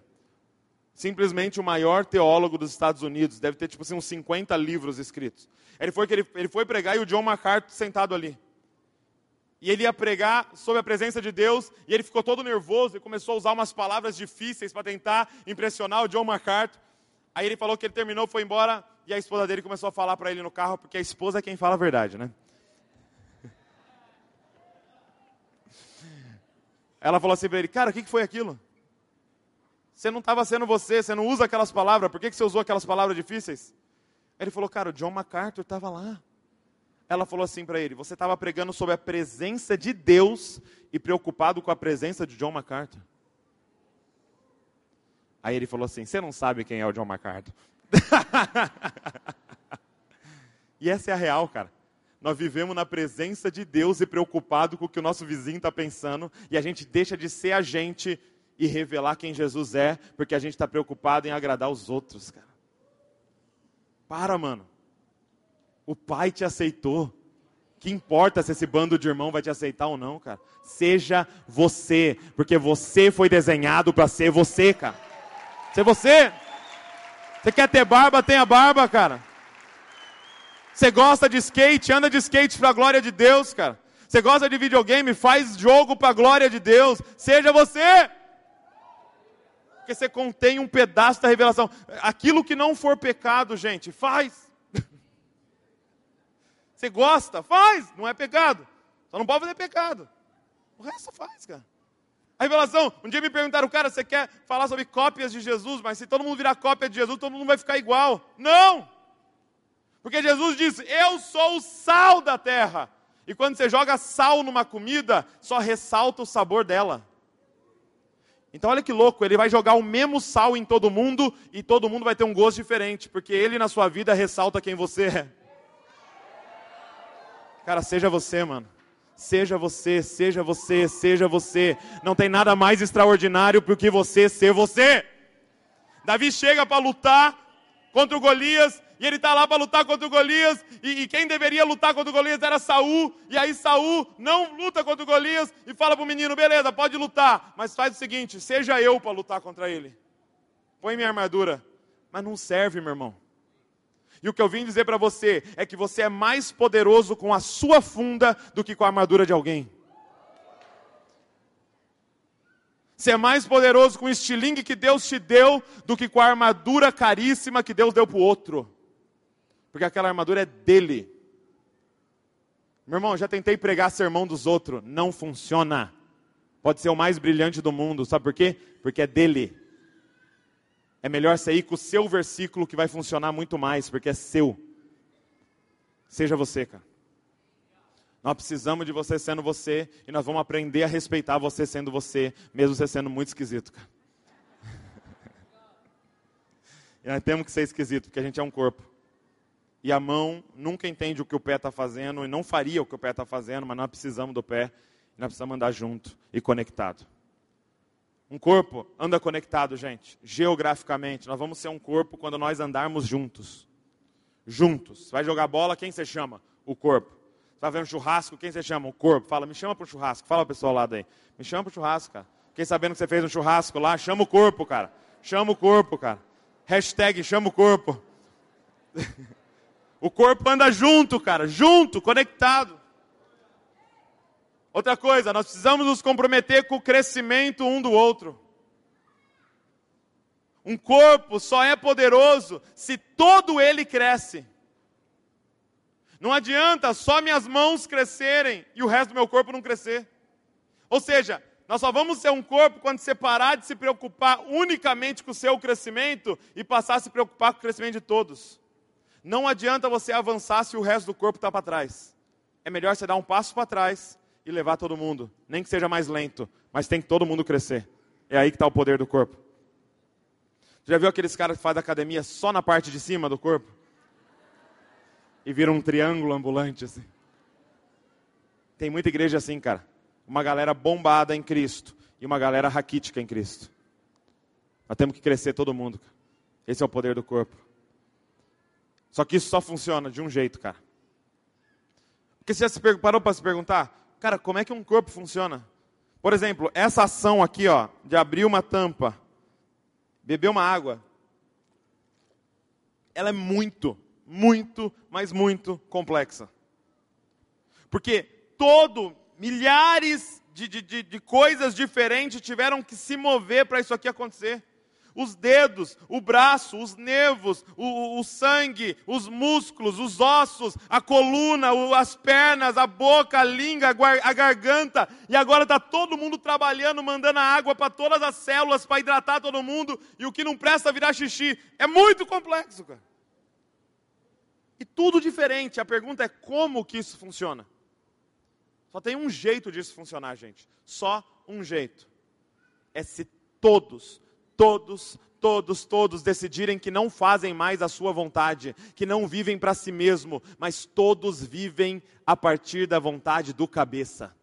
simplesmente o maior teólogo dos Estados Unidos, deve ter tipo assim, uns 50 livros escritos. Ele foi, ele, ele foi pregar e o John MacArthur sentado ali. E ele ia pregar sobre a presença de Deus, e ele ficou todo nervoso e começou a usar umas palavras difíceis para tentar impressionar o John MacArthur. Aí ele falou que ele terminou, foi embora, e a esposa dele começou a falar para ele no carro, porque a esposa é quem fala a verdade, né? Ela falou assim para ele, cara, o que foi aquilo? Você não estava sendo você, você não usa aquelas palavras, por que, que você usou aquelas palavras difíceis? Ele falou, cara, o John MacArthur estava lá. Ela falou assim para ele: Você estava pregando sobre a presença de Deus e preocupado com a presença de John MacArthur. Aí ele falou assim: Você não sabe quem é o John MacArthur. e essa é a real, cara. Nós vivemos na presença de Deus e preocupado com o que o nosso vizinho está pensando, e a gente deixa de ser a gente e revelar quem Jesus é, porque a gente está preocupado em agradar os outros, cara. Para, mano. O Pai te aceitou. Que importa se esse bando de irmão vai te aceitar ou não, cara? Seja você, porque você foi desenhado para ser você, cara. Ser você. Você quer ter barba, tenha barba, cara. Você gosta de skate, anda de skate para a glória de Deus, cara. Você gosta de videogame, faz jogo para a glória de Deus. Seja você porque você contém um pedaço da revelação. Aquilo que não for pecado, gente, faz. Você gosta? Faz. Não é pecado. Só não pode fazer pecado. O resto faz, cara. A revelação, um dia me perguntaram, cara, você quer falar sobre cópias de Jesus, mas se todo mundo virar cópia de Jesus, todo mundo vai ficar igual. Não! Porque Jesus disse: Eu sou o sal da terra. E quando você joga sal numa comida, só ressalta o sabor dela. Então olha que louco, ele vai jogar o mesmo sal em todo mundo e todo mundo vai ter um gosto diferente, porque ele na sua vida ressalta quem você é. Cara, seja você, mano. Seja você, seja você, seja você. Não tem nada mais extraordinário do que você ser você. Davi chega para lutar contra o Golias, e ele está lá para lutar contra o Golias, e, e, quem deveria lutar contra o Golias era Saul, e aí Saul não luta contra o Golias e fala para o menino: beleza, pode lutar, mas faz o seguinte: seja eu para lutar contra ele. Põe minha armadura. Mas não serve, meu irmão. E o que eu vim dizer para você é que você é mais poderoso com a sua funda do que com a armadura de alguém. Você é mais poderoso com o estilingue que Deus te deu do que com a armadura caríssima que Deus deu para o outro. Porque aquela armadura é dele. Meu irmão, já tentei pregar sermão dos outros, não funciona. Pode ser o mais brilhante do mundo, sabe por quê? Porque é dele. É melhor você ir com o seu versículo que vai funcionar muito mais, porque é seu. Seja você, cara. Nós precisamos de você sendo você e nós vamos aprender a respeitar você sendo você, mesmo você sendo muito esquisito, cara. e nós temos que ser esquisito, porque a gente é um corpo. E a mão nunca entende o que o pé está fazendo e não faria o que o pé está fazendo, mas nós precisamos do pé nós precisamos andar junto e conectado. Um corpo anda conectado, gente, geograficamente. Nós vamos ser um corpo quando nós andarmos juntos. Juntos. Vai jogar bola, quem você chama? O corpo. Está vendo churrasco? Quem você chama? O corpo. Fala, me chama para o churrasco. Fala o pessoal lá daí. Me chama para o churrasco, cara. Quem sabendo que você fez um churrasco lá, chama o corpo, cara. Chama o corpo, cara. Hashtag chama o corpo. o corpo anda junto, cara. Junto, conectado. Outra coisa, nós precisamos nos comprometer com o crescimento um do outro. Um corpo só é poderoso se todo ele cresce. Não adianta só minhas mãos crescerem e o resto do meu corpo não crescer. Ou seja, nós só vamos ser um corpo quando você parar de se preocupar unicamente com o seu crescimento e passar a se preocupar com o crescimento de todos. Não adianta você avançar se o resto do corpo está para trás. É melhor você dar um passo para trás e levar todo mundo. Nem que seja mais lento, mas tem que todo mundo crescer. É aí que está o poder do corpo. Já viu aqueles caras que fazem academia só na parte de cima do corpo? e vira um triângulo ambulante assim. Tem muita igreja assim, cara. Uma galera bombada em Cristo e uma galera raquítica em Cristo. Nós temos que crescer todo mundo. Cara. Esse é o poder do corpo. Só que isso só funciona de um jeito, cara. Porque você já se parou para se perguntar, cara, como é que um corpo funciona? Por exemplo, essa ação aqui, ó, de abrir uma tampa, beber uma água, ela é muito, muito, mas muito complexa. Porque todo, milhares de, de, de coisas diferentes tiveram que se mover para isso aqui acontecer. Os dedos, o braço, os nervos, o, o sangue, os músculos, os ossos, a coluna, o, as pernas, a boca, a língua, a, garganta. E agora está todo mundo trabalhando, mandando a água para todas as células para hidratar todo mundo. E o que não presta virar xixi. É muito complexo, cara. E tudo diferente. A pergunta é como que isso funciona? Só tem um jeito disso funcionar, gente. Só um jeito. É se todos, todos, todos, todos decidirem que não fazem mais a sua vontade, que não vivem para si mesmo, mas todos vivem a partir da vontade do cabeça.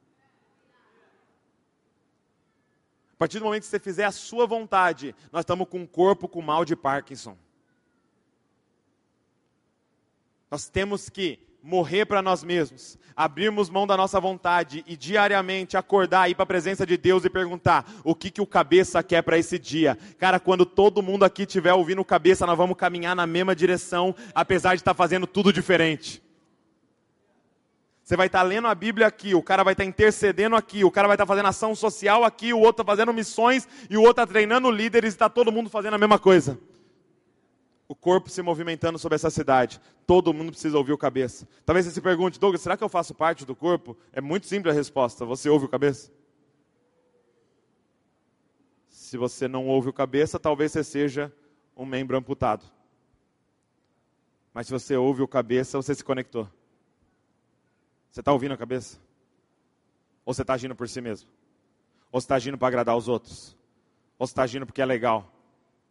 A partir do momento que você fizer a sua vontade, nós estamos com um corpo com mal de Parkinson. Nós temos que morrer para nós mesmos, abrirmos mão da nossa vontade e diariamente acordar aí para a presença de Deus e perguntar o que que o cabeça quer para esse dia. Cara, quando todo mundo aqui estiver ouvindo o cabeça, nós vamos caminhar na mesma direção, apesar de estar tá fazendo tudo diferente. Você vai estar tá lendo a Bíblia aqui, o cara vai estar tá intercedendo aqui, o cara vai estar fazendo ação social aqui, o outro está fazendo missões e o outro está treinando líderes e está todo mundo fazendo a mesma coisa o corpo se movimentando sobre essa cidade. Todo mundo precisa ouvir o cabeça. Talvez você se pergunte, Douglas, será que eu faço parte do corpo? É muito simples a resposta. Você ouve o cabeça? Se você não ouve o cabeça, talvez você seja um membro amputado. Mas se você ouve o cabeça, você se conectou. Você está ouvindo a cabeça? Ou você está agindo por si mesmo? Ou você está agindo para agradar os outros? Ou você está agindo porque é legal?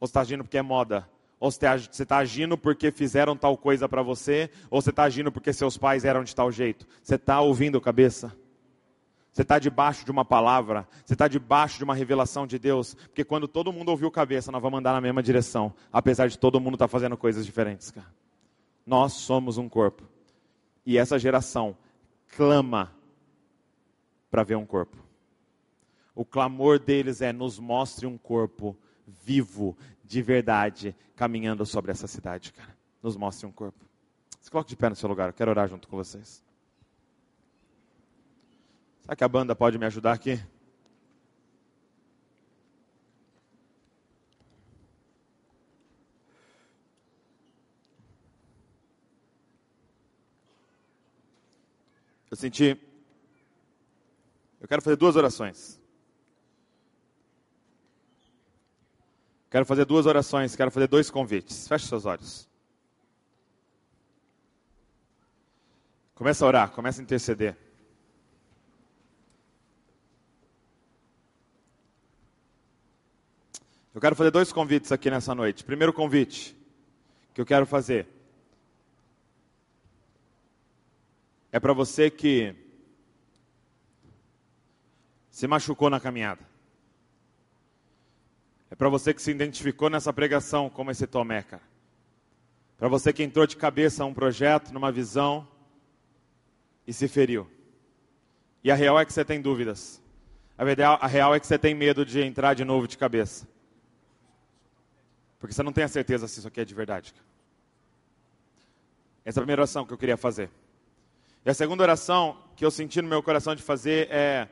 Ou você está agindo porque é moda? Ou você está agindo porque fizeram tal coisa para você, ou você está agindo porque seus pais eram de tal jeito. Você está ouvindo cabeça? Você está debaixo de uma palavra, você está debaixo de uma revelação de Deus, porque quando todo mundo ouviu cabeça, nós vamos andar na mesma direção, apesar de todo mundo estar tá fazendo coisas diferentes, cara. Nós somos um corpo. E essa geração clama para ver um corpo. O clamor deles é: nos mostre um corpo vivo, de verdade, caminhando sobre essa cidade, cara. Nos mostre um corpo. Se coloque de pé no seu lugar, eu quero orar junto com vocês. Será que a banda pode me ajudar aqui? Eu senti. Eu quero fazer duas orações. Quero fazer duas orações, quero fazer dois convites. Feche seus olhos. Começa a orar, começa a interceder. Eu quero fazer dois convites aqui nessa noite. Primeiro convite que eu quero fazer é para você que se machucou na caminhada. É para você que se identificou nessa pregação como esse Tomé, cara. Para você que entrou de cabeça a um projeto, numa visão e se feriu. E a real é que você tem dúvidas. A real é que você tem medo de entrar de novo de cabeça. Porque você não tem a certeza se isso aqui é de verdade. Essa é a primeira oração que eu queria fazer. E a segunda oração que eu senti no meu coração de fazer é,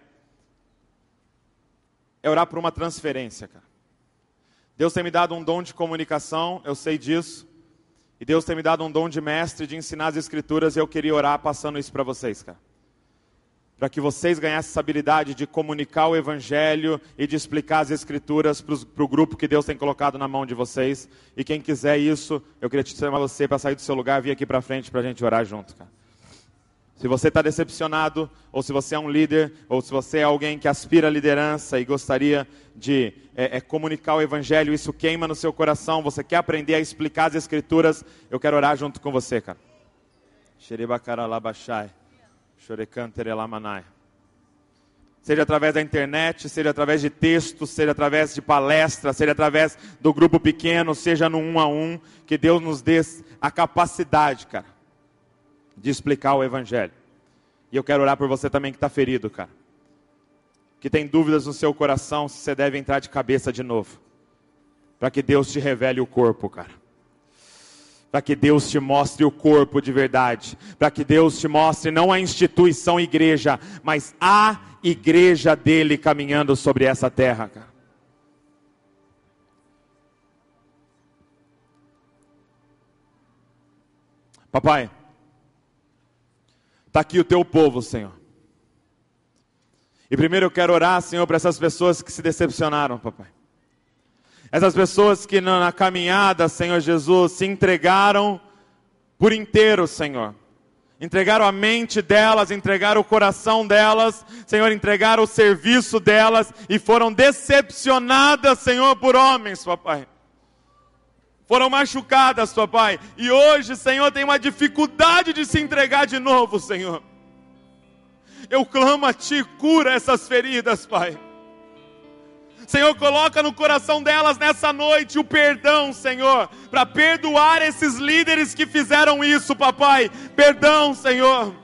é orar por uma transferência, cara. Deus tem me dado um dom de comunicação, eu sei disso. E Deus tem me dado um dom de mestre de ensinar as escrituras e eu queria orar passando isso para vocês, cara para que vocês ganhassem essa habilidade de comunicar o Evangelho e de explicar as Escrituras para o grupo que Deus tem colocado na mão de vocês. E quem quiser isso, eu queria te chamar você para sair do seu lugar, vir aqui para frente para a gente orar junto, cara. Se você está decepcionado, ou se você é um líder, ou se você é alguém que aspira à liderança e gostaria de é, é, comunicar o Evangelho, isso queima no seu coração, você quer aprender a explicar as Escrituras, eu quero orar junto com você, cara. Seja através da internet, seja através de texto, seja através de palestra, seja através do grupo pequeno, seja no um a um, que Deus nos dê a capacidade, cara, de explicar o Evangelho. E eu quero orar por você também que está ferido, cara. Que tem dúvidas no seu coração se você deve entrar de cabeça de novo. Para que Deus te revele o corpo, cara para que Deus te mostre o corpo de verdade, para que Deus te mostre não a instituição igreja, mas a igreja dele caminhando sobre essa terra, cara. Papai, está aqui o teu povo, Senhor. E primeiro eu quero orar, Senhor, para essas pessoas que se decepcionaram, papai. Essas pessoas que na caminhada, Senhor Jesus, se entregaram por inteiro, Senhor. Entregaram a mente delas, entregaram o coração delas, Senhor, entregaram o serviço delas e foram decepcionadas, Senhor, por homens, papai. Foram machucadas, papai. E hoje, Senhor, tem uma dificuldade de se entregar de novo, Senhor. Eu clamo a Ti, cura essas feridas, Pai. Senhor, coloca no coração delas nessa noite o perdão, Senhor, para perdoar esses líderes que fizeram isso, papai. Perdão, Senhor.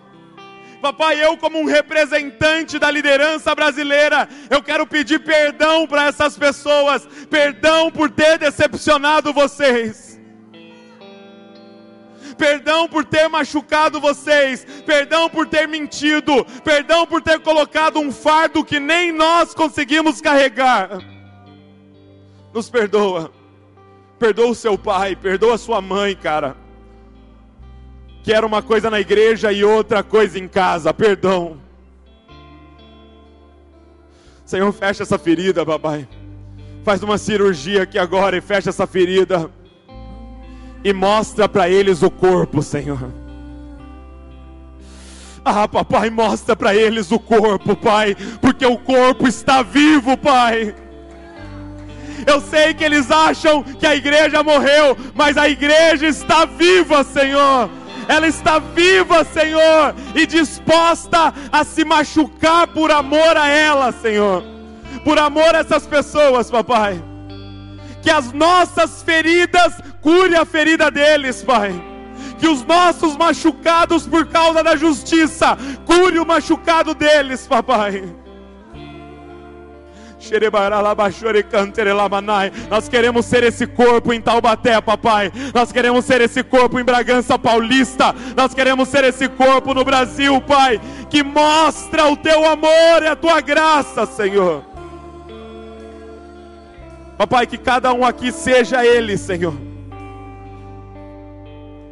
Papai, eu, como um representante da liderança brasileira, eu quero pedir perdão para essas pessoas, perdão por ter decepcionado vocês. Perdão por ter machucado vocês, perdão por ter mentido, perdão por ter colocado um fardo que nem nós conseguimos carregar. Nos perdoa, perdoa o seu pai, perdoa a sua mãe, cara, que era uma coisa na igreja e outra coisa em casa, perdão. Senhor, fecha essa ferida, papai. Faz uma cirurgia aqui agora e fecha essa ferida e mostra para eles o corpo, Senhor. Ah, papai, mostra para eles o corpo, Pai, porque o corpo está vivo, Pai. Eu sei que eles acham que a igreja morreu, mas a igreja está viva, Senhor. Ela está viva, Senhor, e disposta a se machucar por amor a ela, Senhor, por amor a essas pessoas, papai. Que as nossas feridas cure a ferida deles, Pai. Que os nossos machucados por causa da justiça cure o machucado deles, papai. Nós queremos ser esse corpo em Taubaté, papai. Nós queremos ser esse corpo em Bragança Paulista. Nós queremos ser esse corpo no Brasil, pai, que mostra o teu amor e a tua graça, Senhor. Papai, que cada um aqui seja ele, Senhor.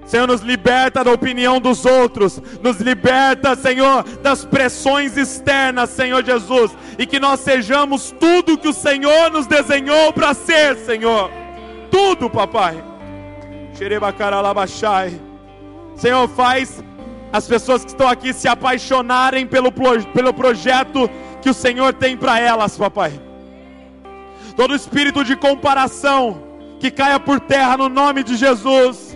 Senhor, nos liberta da opinião dos outros, nos liberta, Senhor, das pressões externas, Senhor Jesus, e que nós sejamos tudo que o Senhor nos desenhou para ser, Senhor. Tudo, papai. Senhor, faz as pessoas que estão aqui se apaixonarem pelo, pelo projeto que o Senhor tem para elas, papai. Todo espírito de comparação que caia por terra no nome de Jesus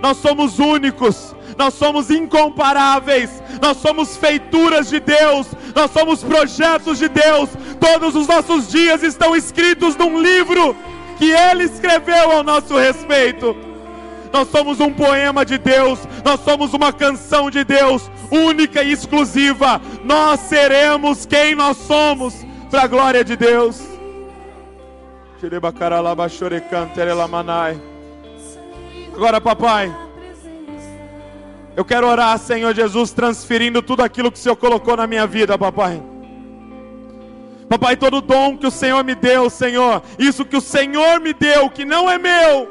nós somos únicos, nós somos incomparáveis, nós somos feituras de Deus, nós somos projetos de Deus. Todos os nossos dias estão escritos num livro que Ele escreveu ao nosso respeito. Nós somos um poema de Deus, nós somos uma canção de Deus, única e exclusiva. Nós seremos quem nós somos, para a glória de Deus. Agora, papai, eu quero orar, Senhor Jesus, transferindo tudo aquilo que o Senhor colocou na minha vida, papai. Papai, todo dom que o Senhor me deu, Senhor, isso que o Senhor me deu, que não é meu,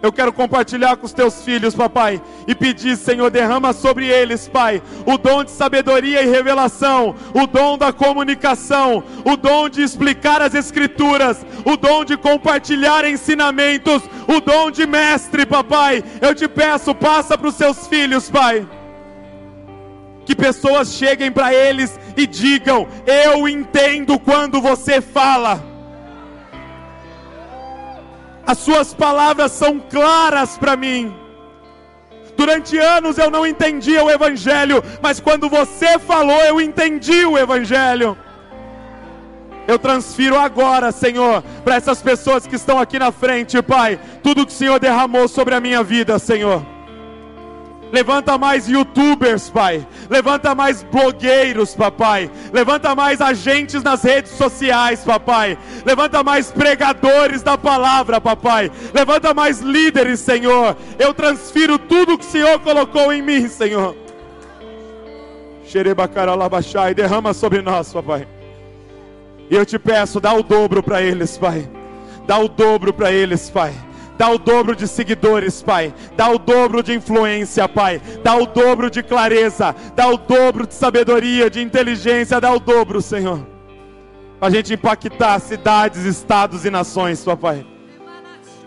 eu quero compartilhar com os teus filhos, papai, e pedir, Senhor, derrama sobre eles, Pai, o dom de sabedoria e revelação, o dom da comunicação, o dom de explicar as Escrituras, o dom de compartilhar ensinamentos, o dom de mestre, papai. Eu te peço, passa para os seus filhos, Pai. Que pessoas cheguem para eles e digam: Eu entendo quando você fala as suas palavras são claras para mim. Durante anos eu não entendia o Evangelho, mas quando você falou, eu entendi o Evangelho. Eu transfiro agora, Senhor, para essas pessoas que estão aqui na frente, Pai, tudo que o Senhor derramou sobre a minha vida, Senhor. Levanta mais youtubers, Pai. Levanta mais blogueiros, papai. Levanta mais agentes nas redes sociais, papai. Levanta mais pregadores da palavra, papai. Levanta mais líderes, Senhor. Eu transfiro tudo que o Senhor colocou em mim, Senhor. e derrama sobre nós, papai. E eu te peço, dá o dobro para eles, Pai. Dá o dobro para eles, Pai. Dá o dobro de seguidores, Pai. Dá o dobro de influência, Pai. Dá o dobro de clareza. Dá o dobro de sabedoria, de inteligência. Dá o dobro, Senhor. Para a gente impactar cidades, estados e nações, Papai.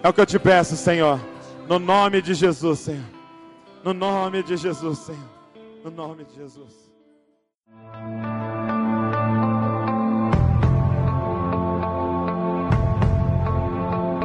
É o que eu te peço, Senhor. No nome de Jesus, Senhor. No nome de Jesus, Senhor. No nome de Jesus.